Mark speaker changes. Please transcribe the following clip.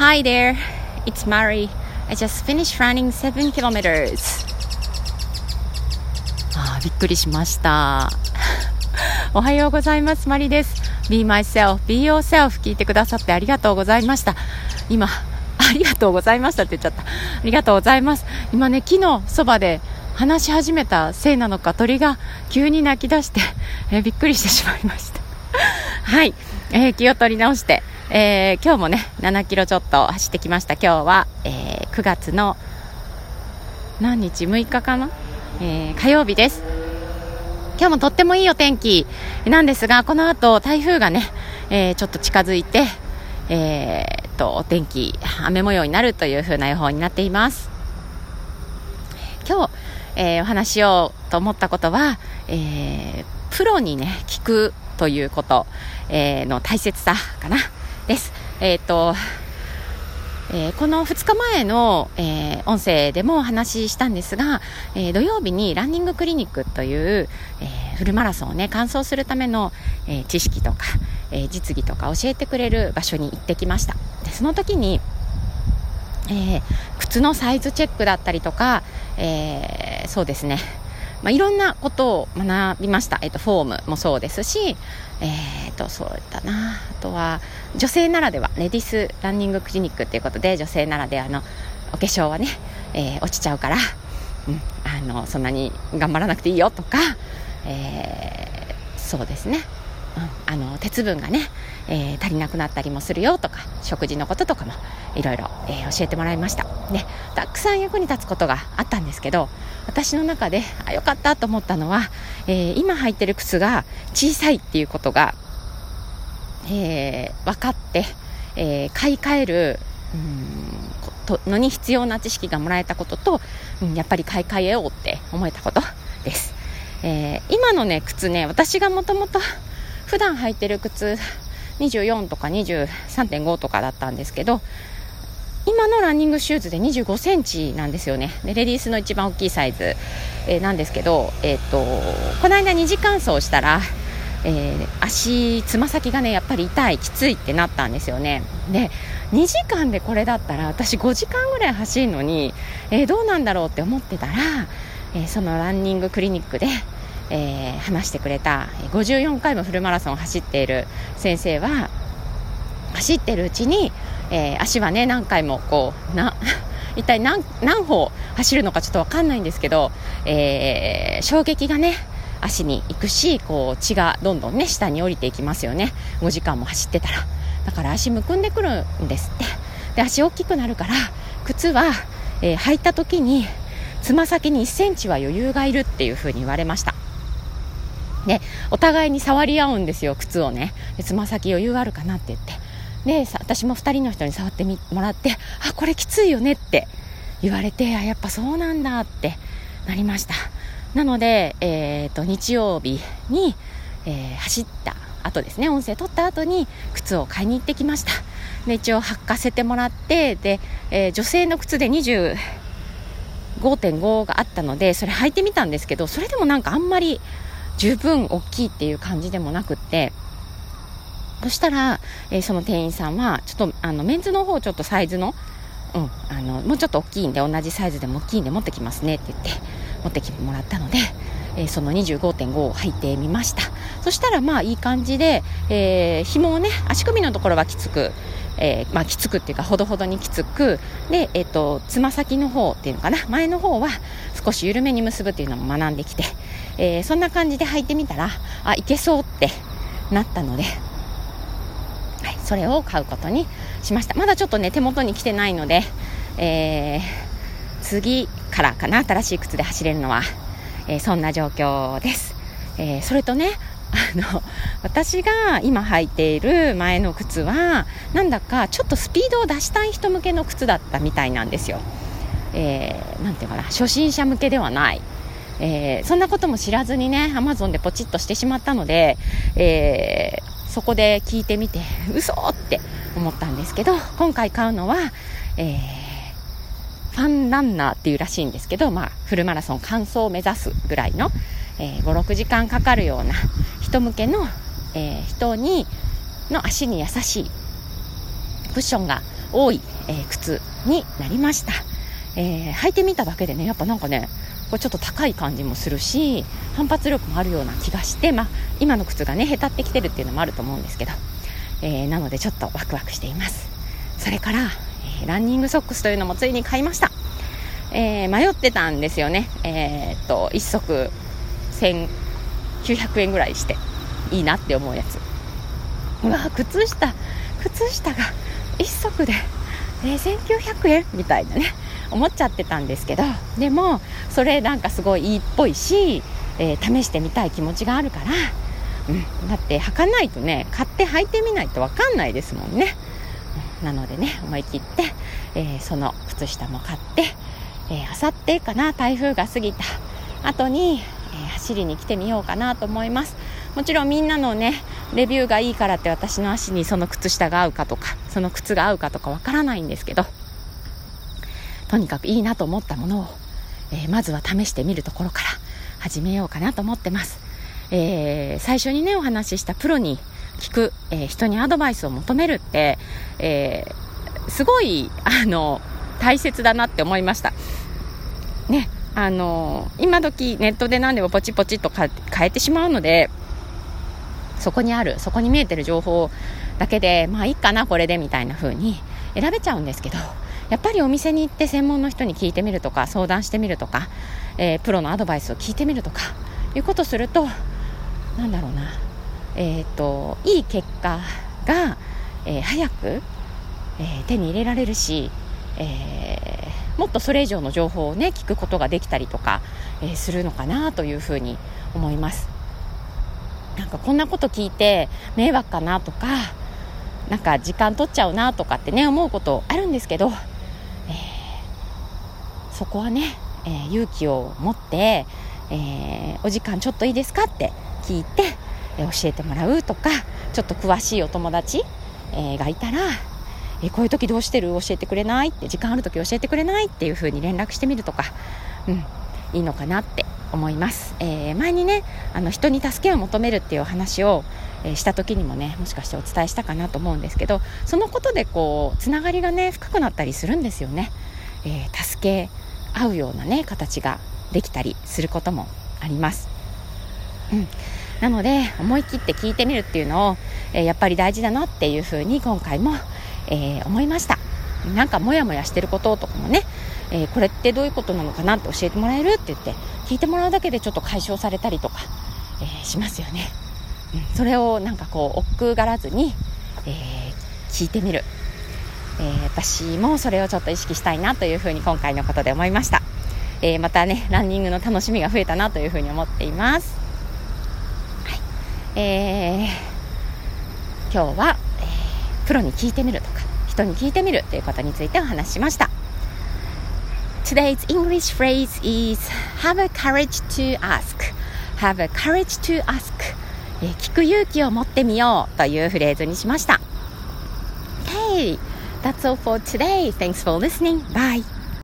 Speaker 1: Hi there, it's Mari. I just finished running 7 kilometers. あーびっくりしました。おはようございます。マリです。Be myself, be yourself 聞いてくださってありがとうございました。今、ありがとうございましたって言っちゃった。ありがとうございます。今ね、木のそばで話し始めたせいなのか鳥が急に鳴き出して、えーびっくりしてしまいました。はい、えー気を取り直して、えー今日もね、7キロちょっと走ってきました。今日は、えー9月の何日 ?6 日かな、えー火曜日です。今日もとってもいいお天気なんですが、この後台風がね、えーちょっと近づいて、えーと、お天気、雨模様になるという風な予報になっています。今日、えーお話ししようと思ったことは、えープロにね、聞くということ、えーの大切さかな、です。えーと、えーこの2日前の、えー音声でもお話ししたんですが、えー土曜日にランニングクリニックという、えフルマラソンをね完走するための、え知識とか、え実技とか教えてくれる場所に行ってきましたでその時に、え靴のサイズチェックだったりとか、えそうですねまあ、いろんなことを学びました、えっと、フォームもそうですし、えー、とそうだな。あとは女性ならではレディスランニングクリニックということで女性ならではのお化粧はね、えー落ちちゃうから、うん、あのそんなに頑張らなくていいよとか、えーそうですね、うん、あの鉄分がね、えー足りなくなったりもするよとか食事のこととかもいろいろ、えー教えてもらいました。でたくさん役に立つことがあったんですけど私の中であよかったと思ったのは、えー今履いてる靴が小さいっていうことが、えー分かって、えー買い替えるうんとのに必要な知識がもらえたことと、うんやっぱり買い替えようって思えたことです、えー今のね靴ね私がもともと普段履いてる靴24とか23.5とかだったんですけど今のランニングシューズで25センチなんですよね。でレディースの一番大きいサイズ、えーなんですけど、えー、とこの間2時間走したら、えー足つま先がねやっぱり痛いきついってなったんですよね。で2時間でこれだったら私5時間ぐらい走るのに、えーどうなんだろうって思ってたら、えそのランニングクリニックで、えー話してくれた54回もフルマラソンを走っている先生は走ってるうちに、えー足はね何回もこうな 一体何何歩走るのかちょっと分かんないんですけど、えー衝撃がね足に行くしこう血がどんどんね下に降りていきますよね。5時間も走ってたら。だから足むくんでくるんですって。で足大きくなるから靴は、えー履いた時につま先に1センチは余裕がいるっていう風に言われました。でお互いに触り合うんですよ靴をね。つま先余裕あるかなって言って。でさ私も2人の人に触ってみもらってあこれきついよねって言われてあやっぱそうなんだってなりました。なので、えー、と日曜日に、えー走った後ですね音声取った後に靴を買いに行ってきました。で一応履かせてもらってで、えー女性の靴で20 5.5があったのでそれ履いてみたんですけどそれでもなんかあんまり十分大きいっていう感じでもなくってそしたら、えーその店員さんはちょっとあのメンズの方ちょっとサイズの,、うん、あのもうちょっと大きいんで同じサイズでも大きいんで持ってきますねって言って持ってきてもらったので、えーその25.5を履いてみました。そしたらまあいい感じで、えー紐をね足首のところはきつくえーまあ、きつくっていうかほどほどにきつくで、えっとつま先の方っていうのかな前の方は少し緩めに結ぶっていうのも学んできて、えーそんな感じで履いてみたらあいけそうってなったので、それを買うことにしました。まだちょっとね手元に来てないので、えー次からかな新しい靴で走れるのは、えーそんな状況です、えーそれとねあの私が今履いている前の靴はなんだかちょっとスピードを出したい人向けの靴だったみたいなんですよ、えーなんていうかな初心者向けではない。えーそんなことも知らずにねアマゾンでポチッとしてしまったので、えーそこで聞いてみて 嘘って思ったんですけど今回買うのは、えーファンランナーっていうらしいんですけど、まあ、フルマラソン完走を目指すぐらいの、えー56時間かかるような人向けの、えー人にの足に優しいクッションが多い、えー、靴になりました、えー、履いてみただけでねやっぱなんかねこうちょっと高い感じもするし反発力もあるような気がして、まあ、今の靴がねへたってきてるっていうのもあると思うんですけど、えー、なのでちょっとワクワクしています。それから、えー、ランニングソックスというのもついに買いました、え、迷ってたんですよね。えっと1足1900円ぐらいしていいなって思うやつ。うわ靴下靴下が1足で、え、1900円みたいなね。思っちゃってたんですけどでもそれなんかすごいいいっぽいし、えー、試してみたい気持ちがあるから、うん、だって履かないとね買って履いてみないと分かんないですもんね、なのでね思い切って、えー、その靴下も買ってあさってかな台風が過ぎた。後に、えー、走りに来てみようかなと思います。もちろんみんなのねレビューがいいからって私の足にその靴下が合うかとかその靴が合うかとかわからないんですけどとにかくいいなと思ったものを、えー、まずは試してみるところから始めようかなと思ってます、えー、最初にねお話ししたプロに聞く、えー、人にアドバイスを求めるって、えすごいあの大切だなって思いました。ねあの今時ネットで何でもポチポチと変えてしまうのでそこにあるそこに見えてる情報だけでまあいいかなこれでみたいな風に選べちゃうんですけどやっぱりお店に行って専門の人に聞いてみるとか相談してみるとか、えー、プロのアドバイスを聞いてみるとかいうことするとなんだろうな、えーと、いい結果が、えー、早く、えー、手に入れられるし、えー、もっとそれ以上の情報をね聞くことができたりとか、えするのかなというふうに思います。なんかこんなこと聞いて迷惑かなとかなんか時間取っちゃうなとかってね思うことあるんですけどそこはね、えー、勇気を持って、えー、お時間ちょっといいですかって聞いて、えー、教えてもらうとかちょっと詳しいお友達、えがいたら、えこういう時どうしてる？教えてくれない？って時間ある時教えてくれない？っていう風に連絡してみるとか、うん、いいのかなって思います、え前にねあの人に助けを求めるっていう話を、えした時にもねもしかしてお伝えしたかなと思うんですけどそのことでこうつながりがね深くなったりするんですよね、え助け合うようなね形ができたりすることもあります。うん、なので思い切って聞いてみるっていうのを、えー、やっぱり大事だなっていうふうに今回も、えー、思いました。なんかモヤモヤしてることとかもね、えー、これってどういうことなのかなって教えてもらえるって言って聞いてもらうだけでちょっと解消されたりとか、えしますよね、うん、それをなんかこう億劫がらずに、え聞いてみる。えー、私もそれをちょっと意識したいなというふうに今回のことで思いました、えー、またねランニングの楽しみが増えたなというふうに思っています、はい。えー、今日は、え、プロに聞いてみるとか人に聞いてみるということについてお話ししました。Today's English phrase is have a courage to ask. Have a courage to ask. え聞く勇気を持ってみようというフレーズにしました。Hey! That's all for today. Thanks for listening. Bye.